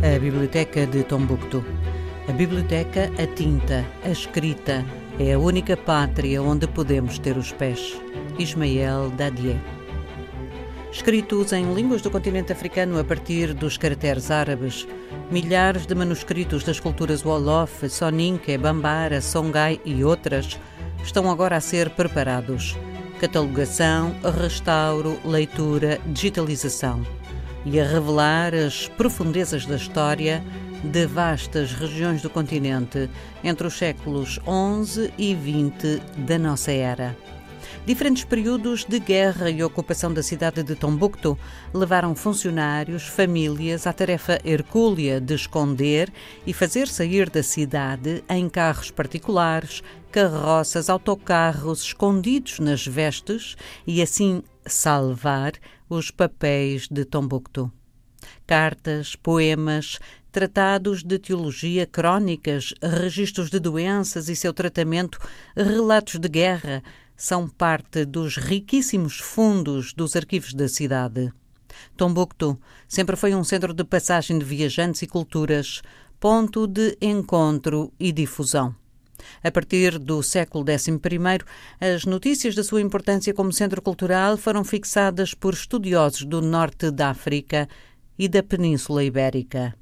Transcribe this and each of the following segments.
Biblioteca de Tombuctu. A biblioteca, a tinta, a escrita, é a única pátria onde podemos ter os pés. Ismael Dadier. Escritos em línguas do continente africano a partir dos caracteres árabes, milhares de manuscritos das culturas Wolof, Soninke, Bambara, Songhai e outras estão agora a ser preparados. Catalogação, restauro, leitura, digitalização e a revelar as profundezas da história de vastas regiões do continente entre os séculos XI e XX da nossa era. Diferentes períodos de guerra e ocupação da cidade de Tombuctu levaram funcionários, famílias à tarefa hercúlea de esconder e fazer sair da cidade em carros particulares, carroças, autocarros escondidos nas vestes e assim salvar os papéis de Tombuctu. Cartas, poemas, tratados de teologia, crónicas, registros de doenças e seu tratamento, relatos de guerra, são parte dos riquíssimos fundos dos arquivos da cidade. Tombuctu sempre foi um centro de passagem de viajantes e culturas, ponto de encontro e difusão. A partir do século XI, as notícias da sua importância como centro cultural foram fixadas por estudiosos do norte da África e da Península Ibérica.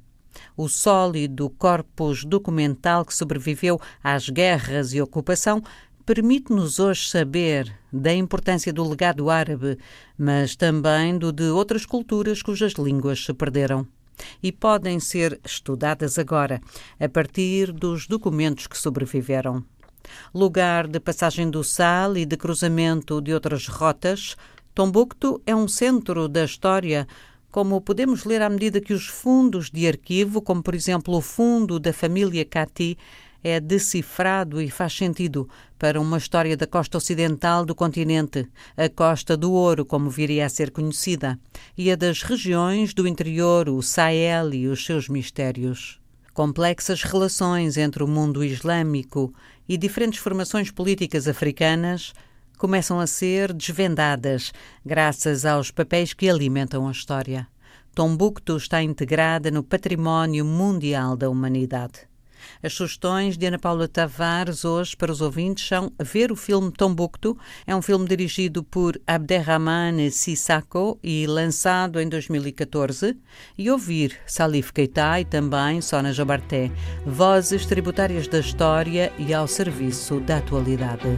O sólido corpus documental que sobreviveu às guerras e ocupação permite-nos hoje saber da importância do legado árabe, mas também do de outras culturas cujas línguas se perderam. E podem ser estudadas agora, a partir dos documentos que sobreviveram. Lugar de passagem do sal e de cruzamento de outras rotas, Tombuctu é um centro da história como podemos ler à medida que os fundos de arquivo, como por exemplo o fundo da família Cati, é decifrado e faz sentido para uma história da costa ocidental do continente, a Costa do Ouro, como viria a ser conhecida, e a das regiões do interior, o Sahel e os seus mistérios. Complexas relações entre o mundo islâmico e diferentes formações políticas africanas começam a ser desvendadas graças aos papéis que alimentam a história. Tombuctu está integrada no património mundial da humanidade. As sugestões de Ana Paula Tavares hoje para os ouvintes são ver o filme Tombuctu. É um filme dirigido por Abderrahmane Sissako e lançado em 2014. E ouvir Salif Keita e também Sona Jobarté, vozes tributárias da história e ao serviço da atualidade.